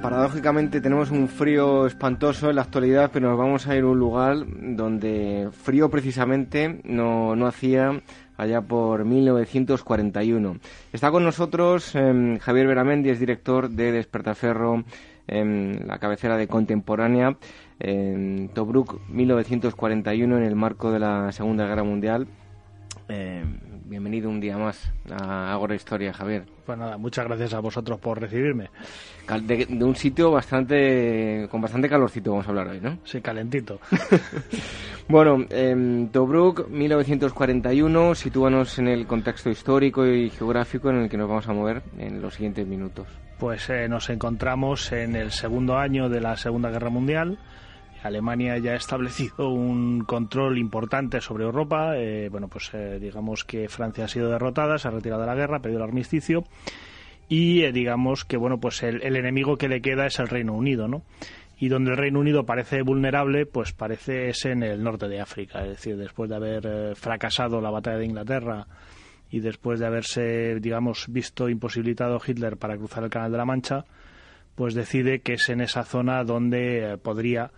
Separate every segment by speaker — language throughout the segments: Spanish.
Speaker 1: paradójicamente tenemos un frío espantoso en la actualidad, pero nos vamos a ir a un lugar donde frío precisamente no, no hacía allá por 1941. Está con nosotros em, Javier Veramendi, es director de Despertaferro, en la cabecera de Contemporánea, en Tobruk 1941 en el marco de la Segunda Guerra Mundial. Em, bienvenido un día más a Agora Historia, Javier.
Speaker 2: Pues nada, muchas gracias a vosotros por recibirme.
Speaker 1: De, un sitio bastante con bastante calorcito vamos a hablar hoy, ¿no?
Speaker 2: Sí, calentito.
Speaker 1: bueno, eh, Tobruk, 1941, sitúanos en el contexto histórico y geográfico en el que nos vamos a mover en los siguientes minutos.
Speaker 2: Pues eh, nos encontramos en el segundo año de la Segunda Guerra Mundial. Alemania ya ha establecido un control importante sobre Europa. Eh, bueno, pues eh, digamos que Francia ha sido derrotada, se ha retirado de la guerra, ha perdido el armisticio y eh, digamos que bueno, pues el, enemigo que le queda es el Reino Unido, ¿no? Y donde el Reino Unido parece vulnerable, pues parece es en el norte de África, es decir, después de haber fracasado la batalla de Inglaterra y después de haberse, digamos, visto imposibilitado Hitler para cruzar el Canal de la Mancha, pues decide que es en esa zona donde podría eh,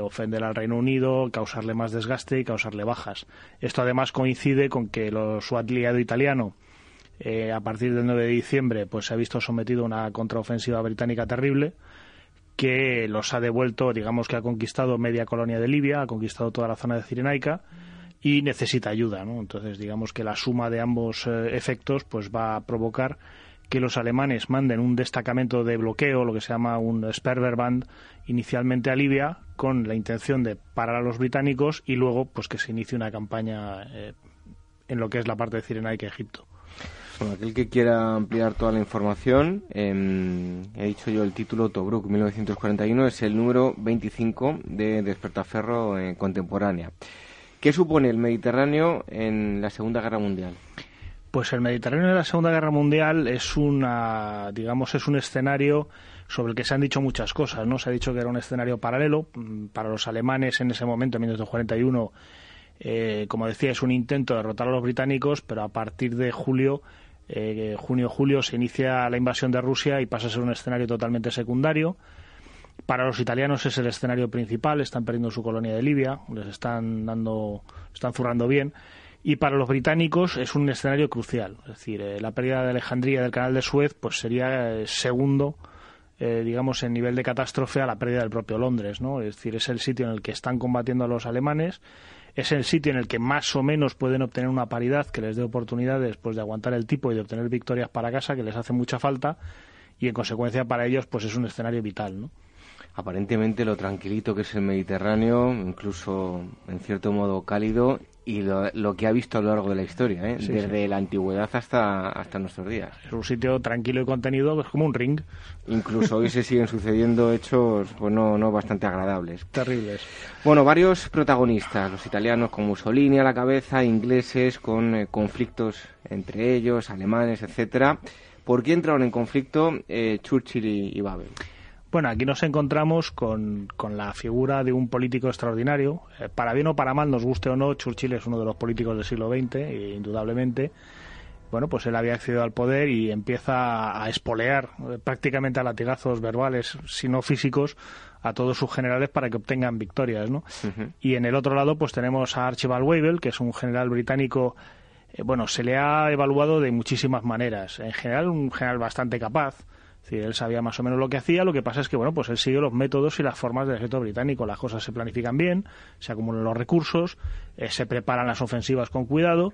Speaker 2: ofender al Reino Unido, causarle más desgaste y causarle bajas. Esto además coincide con que su aliado italiano, eh, a partir del 9 de diciembre, pues se ha visto sometido a una contraofensiva británica terrible que los ha devuelto, digamos que ha conquistado media colonia de Libia, ha conquistado toda la zona de Cirenaica y necesita ayuda, ¿no? Entonces, digamos que la suma de ambos eh, efectos pues va a provocar que los alemanes manden un destacamento de bloqueo, lo que se llama un Sperverband, inicialmente a Libia, con la intención de parar a los británicos y luego pues que se inicie una campaña eh, en lo que es la parte de Cirenaica, Egipto.
Speaker 1: Bueno, aquel que quiera ampliar toda la información, em, he dicho yo el título Tobruk 1941, es el número 25 de Despertaferro en contemporánea. ¿Qué supone el Mediterráneo en la Segunda Guerra Mundial?
Speaker 2: Pues el Mediterráneo de la Segunda Guerra Mundial es una, digamos, es un escenario sobre el que se han dicho muchas cosas, ¿no? Se ha dicho que era un escenario paralelo mm, para los alemanes en ese momento, en 1941. Eh, como decía, es un intento de derrotar a los británicos, pero a partir de julio, eh, junio-julio, se inicia la invasión de Rusia y pasa a ser un escenario totalmente secundario. Para los italianos es el escenario principal, están perdiendo su colonia de Libia, les están dando, están zurrando bien y para los británicos es un escenario crucial. Es decir, eh, la pérdida de Alejandría del canal de Suez pues sería eh, segundo, eh, digamos, en nivel de catástrofe a la pérdida del propio Londres. ¿no? Es decir, es el sitio en el que están combatiendo a los alemanes, es el sitio en el que más o menos pueden obtener una paridad que les dé oportunidades después de aguantar el tipo y de obtener victorias para casa, que les hace mucha falta, y en consecuencia para ellos pues es un escenario vital. ¿no?
Speaker 1: aparentemente lo tranquilito que es el Mediterráneo, incluso en cierto modo cálido, y lo, que ha visto a lo largo de la historia, ¿eh? desde la antigüedad hasta, hasta nuestros días.
Speaker 2: Es un sitio tranquilo y contenido, es como un ring.
Speaker 1: Incluso hoy se siguen sucediendo hechos pues no, no bastante agradables.
Speaker 2: Terribles.
Speaker 1: Bueno, varios protagonistas, los italianos con Mussolini a la cabeza, ingleses con eh, conflictos entre ellos, alemanes, etcétera. ¿Por qué entraron en conflicto eh, Churchill y Babel?
Speaker 2: Bueno, aquí nos encontramos con, la figura de un político extraordinario. Eh, para bien o para mal, nos guste o no, Churchill es uno de los políticos del siglo XX, e indudablemente. Bueno, pues él había accedido al poder y empieza a espolear eh, prácticamente a latigazos verbales, si no físicos, a todos sus generales para que obtengan victorias, ¿no? Y en el otro lado, pues tenemos a Archibald Wavell, que es un general británico eh, bueno, se le ha evaluado de muchísimas maneras. En general, un general bastante capaz, él sabía más o menos lo que hacía, lo que pasa es que, bueno, pues él sigue los métodos y las formas del ejército británico. Las cosas se planifican bien, se acumulan los recursos, eh, se preparan las ofensivas con cuidado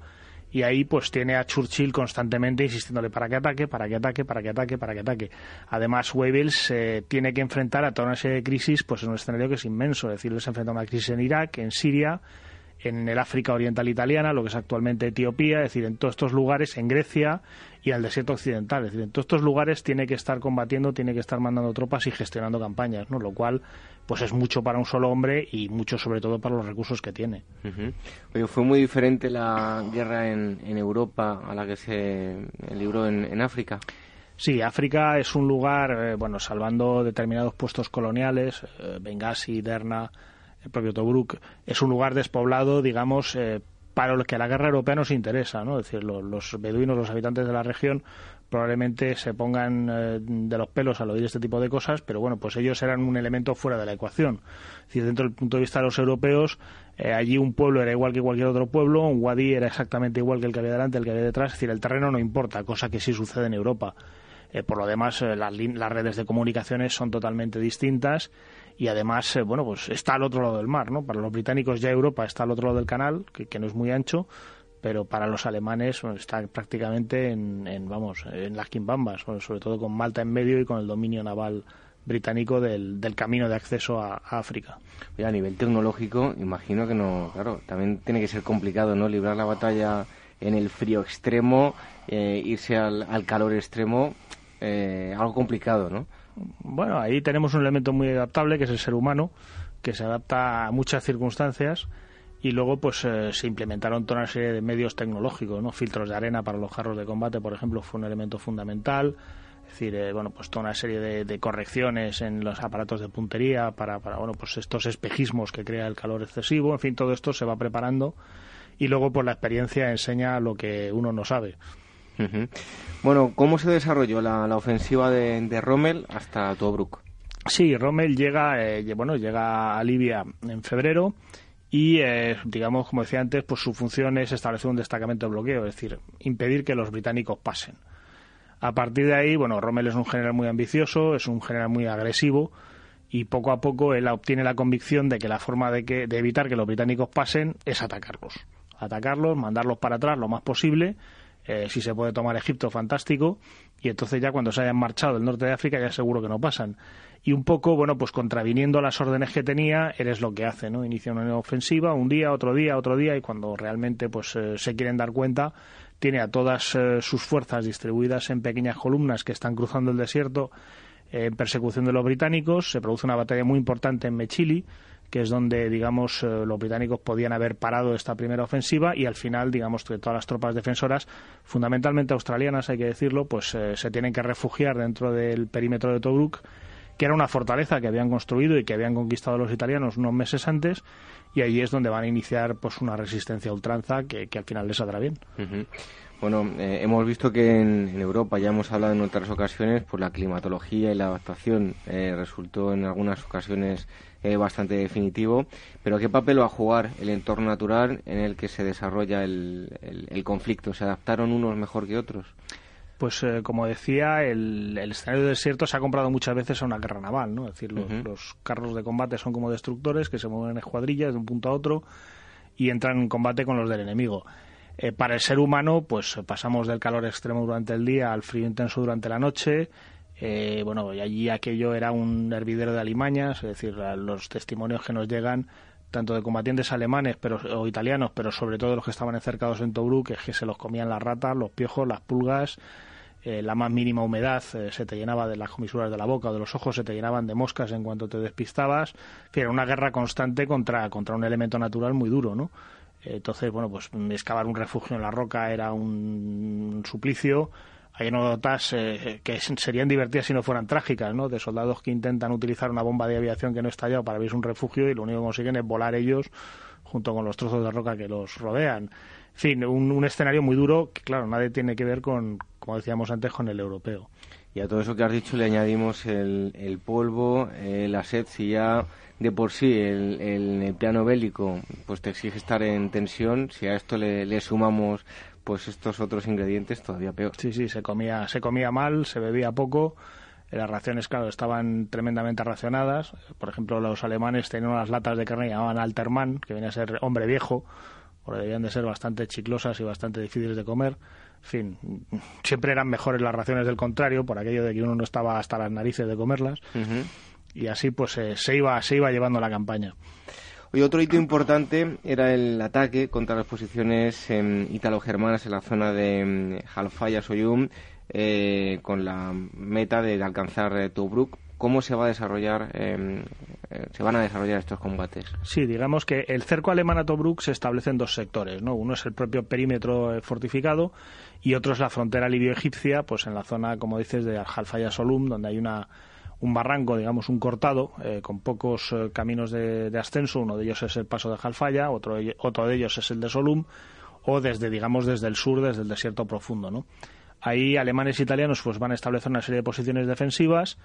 Speaker 2: y ahí pues tiene a Churchill constantemente insistiéndole para que ataque, para que ataque, para que ataque, para que ataque. Además, Wavell se tiene que enfrentar a toda una serie de crisis pues en un escenario que es inmenso. Es decir, él se enfrenta a una crisis en Irak, en Siria, en el África Oriental Italiana, lo que es actualmente Etiopía, es decir, en todos estos lugares, en Grecia y al desierto occidental. Es decir, en todos estos lugares tiene que estar combatiendo, tiene que estar mandando tropas y gestionando campañas, ¿no? Lo cual, pues es mucho para un solo hombre y mucho sobre todo para los recursos que tiene.
Speaker 1: Oye, fue muy diferente la guerra en, Europa a la que se libró en, África.
Speaker 2: Sí, África es un lugar, eh, bueno, salvando determinados puestos coloniales, eh, Benghazi, Derna, el propio Tobruk, es un lugar despoblado, digamos, eh, para lo que a la guerra europea nos interesa, ¿no? Es decir, los beduinos, los habitantes de la región, probablemente se pongan eh, de los pelos al oír este tipo de cosas, pero bueno, pues ellos eran un elemento fuera de la ecuación. Es dentro del punto de vista de los europeos, eh, allí un pueblo era igual que cualquier otro pueblo, un wadi era exactamente igual que el que había delante, el que había detrás, es decir, el terreno no importa, cosa que sí sucede en Europa. Eh, por lo demás, las, las, redes de comunicaciones son totalmente distintas y además, bueno, pues está al otro lado del mar, ¿no? Para los británicos ya Europa está al otro lado del canal, que, no es muy ancho, pero para los alemanes está prácticamente en, vamos en las quimbambas, sobre todo con Malta en medio y con el dominio naval británico del, camino de acceso a, África.
Speaker 1: a nivel tecnológico, imagino que no, claro, también tiene que ser complicado, ¿no? Librar la batalla en el frío extremo, eh, irse al, calor extremo, eh, algo complicado, ¿no?
Speaker 2: Bueno, ahí tenemos un elemento muy adaptable que es el ser humano, que se adapta a muchas circunstancias y luego pues eh, se implementaron toda una serie de medios tecnológicos, ¿no? Filtros de arena para los jarros de combate, por ejemplo, fue un elemento fundamental. Es decir, eh, bueno, pues toda una serie de, correcciones en los aparatos de puntería para, para, bueno, pues estos espejismos que crea el calor excesivo. En fin, todo esto se va preparando y luego pues la experiencia enseña lo que uno no sabe.
Speaker 1: Bueno, ¿cómo se desarrolló la, ofensiva de, Rommel hasta Tobruk?
Speaker 2: Sí, Rommel llega, eh, bueno, llega a Libia en febrero y eh, digamos como decía antes pues su función es establecer un destacamento de bloqueo es decir impedir que los británicos pasen. A partir de ahí bueno Rommel es un general muy ambicioso es un general muy agresivo y poco a poco él obtiene la convicción de que la forma de, que, de evitar que los británicos pasen es atacarlos. Atacarlos mandarlos para atrás lo más posible eh, si se puede tomar Egipto fantástico. Y entonces ya cuando se hayan marchado del norte de África ya seguro que no pasan. Y un poco, bueno, pues contraviniendo las órdenes que tenía, eres lo que hace, ¿no? Inicia una ofensiva, un día, otro día, otro día, y cuando realmente pues eh, se quieren dar cuenta, tiene a todas eh, sus fuerzas distribuidas en pequeñas columnas que están cruzando el desierto en persecución de los británicos, se produce una batalla muy importante en Mechili, que es donde, digamos, eh, los británicos podían haber parado esta primera ofensiva y al final, digamos, que todas las tropas defensoras, fundamentalmente australianas, hay que decirlo, pues se tienen que refugiar dentro del perímetro de Tobruk que era una fortaleza que habían construido y que habían conquistado los italianos unos meses antes, y allí es donde van a iniciar pues una resistencia a ultranza que, al final les saldrá bien.
Speaker 1: Bueno, eh, hemos visto que en, Europa, ya hemos hablado en otras ocasiones, pues la climatología y la adaptación eh, resultó en algunas ocasiones eh, bastante definitivo, pero ¿qué papel va a jugar el entorno natural en el que se desarrolla el conflicto? ¿Se adaptaron unos mejor que otros?
Speaker 2: pues eh, como decía, el, escenario de desierto se ha comprado muchas veces a una guerra naval, ¿no? Es decir, los, carros de combate son como destructores que se mueven en escuadrillas de un punto a otro y entran en combate con los del enemigo. Eh, para el ser humano, pues pasamos del calor extremo durante el día al frío intenso durante la noche. Eh, bueno, y allí aquello era un hervidero de alimañas, es decir, los testimonios que nos llegan tanto de combatientes alemanes pero, o italianos, pero sobre todo los que estaban encercados en Tobruk, es que se los comían las ratas, los piojos, las pulgas, eh, la más mínima humedad eh, se te llenaba de las comisuras de la boca o de los ojos, se te llenaban de moscas en cuanto te despistabas. era una guerra constante contra, contra un elemento natural muy duro, ¿no? Entonces, bueno, pues excavar un refugio en la roca era un suplicio hay anécdotas eh, que serían divertidas si no fueran trágicas, ¿no? De soldados que intentan utilizar una bomba de aviación que no estallado para abrirse un refugio y lo único que consiguen es volar ellos junto con los trozos de roca que los rodean. En fin, un, escenario muy duro que, claro, nadie tiene que ver con, como decíamos antes, con el europeo.
Speaker 1: Y a todo eso que has dicho le añadimos el, polvo, eh, la sed, si ya de por sí el, el, plano bélico pues te exige estar en tensión, si a esto le sumamos pues estos otros ingredientes todavía peor.
Speaker 2: Sí, sí, se comía, se comía mal, se bebía poco. Las raciones, claro, estaban tremendamente racionadas. Por ejemplo, los alemanes tenían unas latas de carne que llamaban Altermann, que venía a ser hombre viejo, porque debían de ser bastante chiclosas y bastante difíciles de comer. En fin, siempre eran mejores las raciones del contrario, por aquello de que uno no estaba hasta las narices de comerlas. Y así pues eh, se, iba, se iba llevando la campaña.
Speaker 1: Hoy otro hito importante era el ataque contra las posiciones eh, italo-germanas en la zona de Halfaya Soyum eh, con la meta de, alcanzar eh, Tobruk. ¿Cómo se va a desarrollar, em, eh, se van a desarrollar estos combates?
Speaker 2: Sí, digamos que el cerco alemán a Tobruk se establece en dos sectores, ¿no? Uno es el propio perímetro fortificado y otro es la frontera libio-egipcia, pues en la zona, como dices, de Halfaya Solum, donde hay una un barranco, digamos, un cortado, eh, con pocos eh, caminos de, ascenso. Uno de ellos es el paso de Jalfaya, otro, otro de ellos es el de Solum, o desde, digamos, desde el sur, desde el desierto profundo, ¿no? Ahí alemanes e italianos pues van a establecer una serie de posiciones defensivas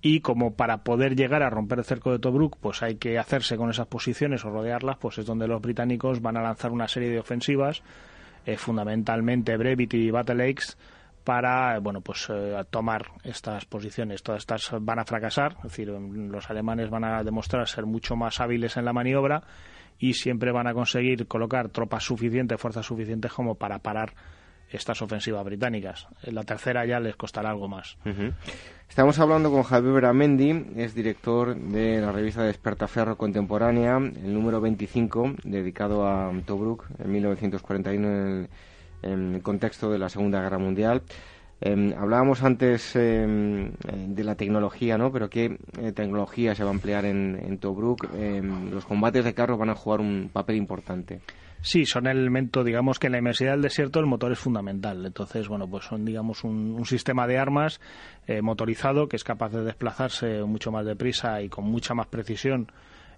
Speaker 2: y como para poder llegar a romper el cerco de Tobruk pues hay que hacerse con esas posiciones o rodearlas, pues es donde los británicos van a lanzar una serie de ofensivas, eh, fundamentalmente Brevity y Battle Lakes, para bueno pues eh, tomar estas posiciones. Todas estas van a fracasar, es decir, los alemanes van a demostrar ser mucho más hábiles en la maniobra y siempre van a conseguir colocar tropas suficientes, fuerzas suficientes como para parar estas ofensivas británicas. En la tercera ya les costará algo más.
Speaker 1: Estamos hablando con Javier Beramendi, es director de la revista Despertaferro Contemporánea, el número 25, dedicado a Tobruk en 1941 en el, contexto de la Segunda Guerra Mundial. Em, hablábamos antes em, de la tecnología, ¿no? Pero ¿qué eh, tecnología se va a emplear en, en Tobruk? Em, los combates de carros van a jugar un papel importante.
Speaker 2: Sí, son el elemento, digamos que en la inmensidad del desierto el motor es fundamental. Entonces, bueno, pues son, digamos, un, sistema de armas eh, motorizado que es capaz de desplazarse mucho más deprisa y con mucha más precisión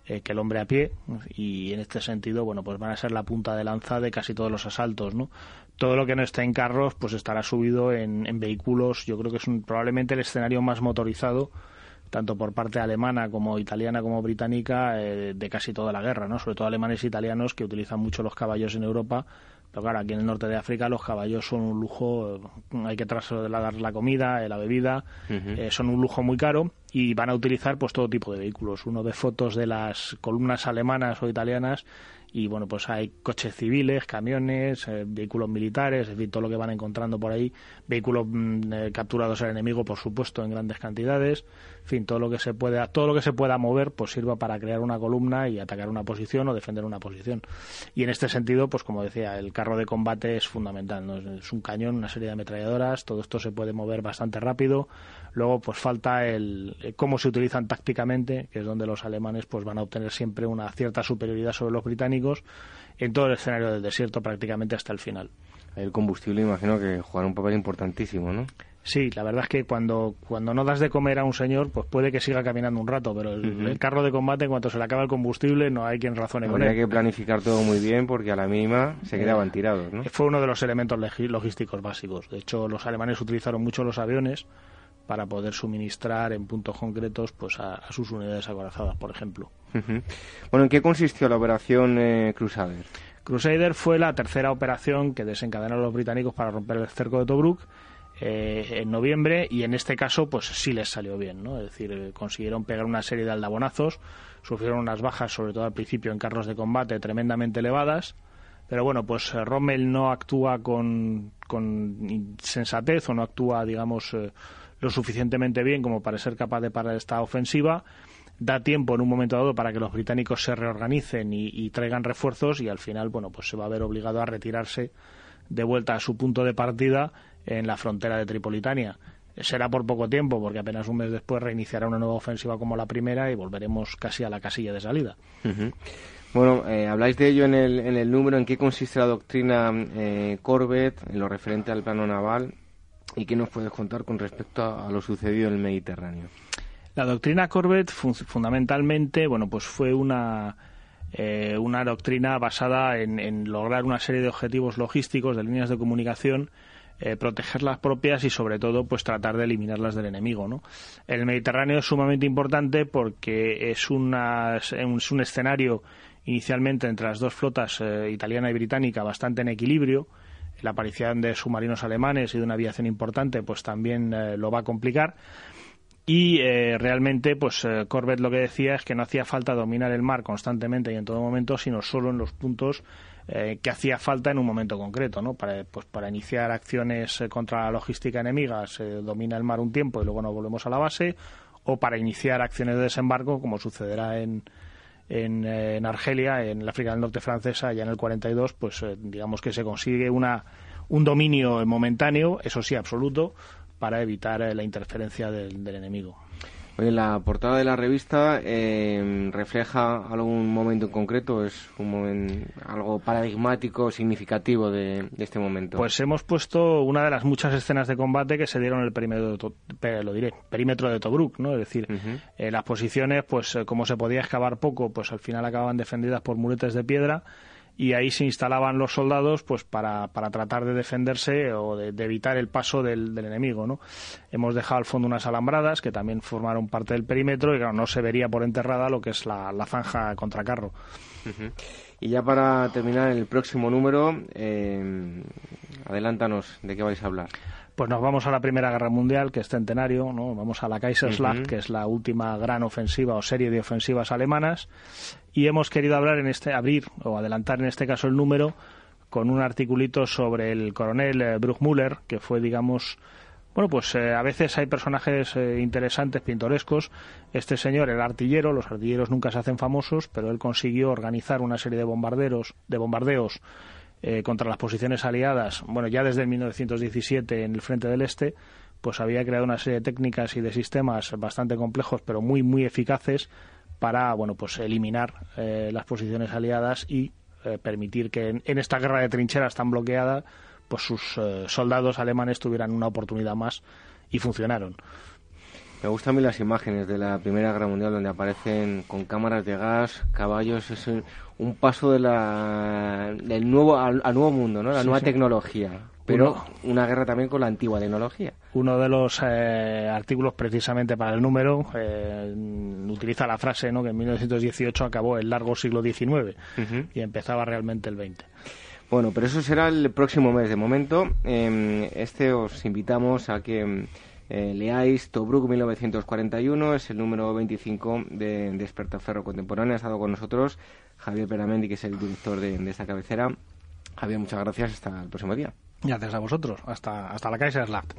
Speaker 2: eh, que el hombre a pie y en este sentido, bueno, pues van a ser la punta de lanza de casi todos los asaltos, ¿no? Todo lo que no esté en carros, pues estará subido en, vehículos. Yo creo que es probablemente el escenario más motorizado tanto por parte alemana como italiana como británica eh, de casi toda la guerra, ¿no? Sobre todo alemanes e italianos que utilizan mucho los caballos en Europa, pero claro, aquí en el norte de África los caballos son un lujo, hay que trasladar la comida, la bebida, eh, son un lujo muy caro y van a utilizar pues todo tipo de vehículos. Uno ve fotos de las columnas alemanas o italianas y bueno, pues hay coches civiles, camiones, eh, vehículos militares, es decir, todo lo que van encontrando por ahí, vehículos mm, eh, capturados al enemigo, por supuesto, en grandes cantidades, fin, todo lo que se pueda, todo lo que se pueda mover, pues sirva para crear una columna y atacar una posición o defender una posición. Y en este sentido, pues como decía, el carro de combate es fundamental, ¿no? es un cañón, una serie de ametralladoras, todo esto se puede mover bastante rápido, Luego, pues falta el cómo se utilizan tácticamente, que es donde los alemanes pues van a obtener siempre una cierta superioridad sobre los británicos en todo el escenario del desierto prácticamente hasta el final.
Speaker 1: El combustible imagino que juega un papel importantísimo, ¿no?
Speaker 2: Sí, la verdad es que cuando, cuando no das de comer a un señor, pues puede que siga caminando un rato, pero el, carro de combate, en cuanto se le acaba el combustible, no hay quien razone con él.
Speaker 1: Hay que planificar todo muy bien porque a la mínima se eh, quedaban tirados, ¿no?
Speaker 2: Fue uno de los elementos logísticos básicos. De hecho, los alemanes utilizaron mucho los aviones para poder suministrar en puntos concretos pues a, sus unidades acorazadas, por ejemplo.
Speaker 1: Bueno, ¿en qué consistió la operación eh, Crusader?
Speaker 2: Crusader fue la tercera operación que desencadenaron los británicos para romper el cerco de Tobruk eh, en noviembre y en este caso pues sí les salió bien, ¿no? Es decir, eh, consiguieron pegar una serie de aldabonazos, sufrieron unas bajas sobre todo al principio en carros de combate tremendamente elevadas, pero bueno, pues Rommel no actúa con, con sensatez o no actúa, digamos, lo suficientemente bien como para ser capaz de parar esta ofensiva. Da tiempo en un momento dado para que los británicos se reorganicen y, traigan refuerzos y al final, bueno, pues se va a ver obligado a retirarse de vuelta a su punto de partida en la frontera de Tripolitania. Será por poco tiempo, porque apenas un mes después reiniciará una nueva ofensiva como la primera y volveremos casi a la casilla de salida.
Speaker 1: Bueno, eh, habláis de ello en el, en el número, en qué consiste la doctrina eh, Corbett, en lo referente al plano naval. ¿Y qué nos puedes contar con respecto a, lo sucedido en el Mediterráneo?
Speaker 2: La doctrina Corbett fundamentalmente, bueno, pues fue una eh, una doctrina basada en, lograr una serie de objetivos logísticos de líneas de comunicación eh, proteger las propias y sobre todo pues tratar de eliminarlas del enemigo ¿no? el Mediterráneo es sumamente importante porque es, una, es un escenario inicialmente entre las dos flotas eh, italiana y británica bastante en equilibrio la aparición de submarinos alemanes y de una aviación importante pues también eh, lo va a complicar y eh, realmente pues eh, Corbett lo que decía es que no hacía falta dominar el mar constantemente y en todo momento sino solo en los puntos que hacía falta en un momento concreto no para pues para iniciar acciones contra la logística enemiga se domina el mar un tiempo y luego nos volvemos a la base o para iniciar acciones de desembarco como sucederá en en, Argelia, en la África del Norte francesa, ya en el 42, pues eh, digamos que se consigue una, un dominio momentáneo, eso sí, absoluto, para evitar eh, la interferencia del enemigo
Speaker 1: la portada de la revista eh, refleja algún momento en concreto, es un algo paradigmático, significativo de, este momento.
Speaker 2: Pues hemos puesto una de las muchas escenas de combate que se dieron en el perímetro de, lo diré, perímetro de Tobruk, ¿no? Es decir, eh, las posiciones, pues como se podía excavar poco, pues al final acababan defendidas por muretes de piedra y ahí se instalaban los soldados pues para, para tratar de defenderse o de, evitar el paso del, enemigo ¿no? hemos dejado al fondo unas alambradas que también formaron parte del perímetro y claro, no se vería por enterrada lo que es la, la zanja contra carro
Speaker 1: y ya para terminar el próximo número eh, adelántanos de qué vais a hablar
Speaker 2: pues nos vamos a la Primera Guerra Mundial, que es centenario, ¿no? Vamos a la Kaiserslacht, que es la última gran ofensiva o serie de ofensivas alemanas, y hemos querido hablar en este abrir o adelantar en este caso el número con un articulito sobre el coronel eh, Bruchmüller, que fue digamos bueno, pues eh, a veces hay personajes eh, interesantes, pintorescos. Este señor, el artillero, los artilleros nunca se hacen famosos, pero él consiguió organizar una serie de bombarderos, de bombardeos eh, contra las posiciones aliadas, bueno, ya desde 1917 en el frente del Este, pues había creado una serie de técnicas y de sistemas bastante complejos, pero muy, muy eficaces para, bueno, pues eliminar eh, las posiciones aliadas y eh, permitir que en, esta guerra de trincheras tan bloqueada, pues sus soldados alemanes tuvieran una oportunidad más y funcionaron.
Speaker 1: Me gustan a mí las imágenes de la Primera Guerra Mundial donde aparecen con cámaras de gas, caballos, es un paso de la, del nuevo al, nuevo mundo, ¿no? La nueva tecnología. Pero una guerra también con la antigua tecnología.
Speaker 2: Uno de los eh, artículos precisamente para el número eh, utiliza la frase ¿no? que en 1918 acabó el largo siglo XIX y empezaba realmente el XX.
Speaker 1: Bueno, pero eso será el próximo mes. De momento, em, este os invitamos a que eh, leáis Tobruk 1941, es el número 25 de Despertaferro Contemporáneo. Ha estado con nosotros Javier Peramendi, que es el director de, esta cabecera. Javier, muchas gracias. Hasta el próximo día.
Speaker 2: Gracias a vosotros. Hasta, hasta la Kaiserslacht.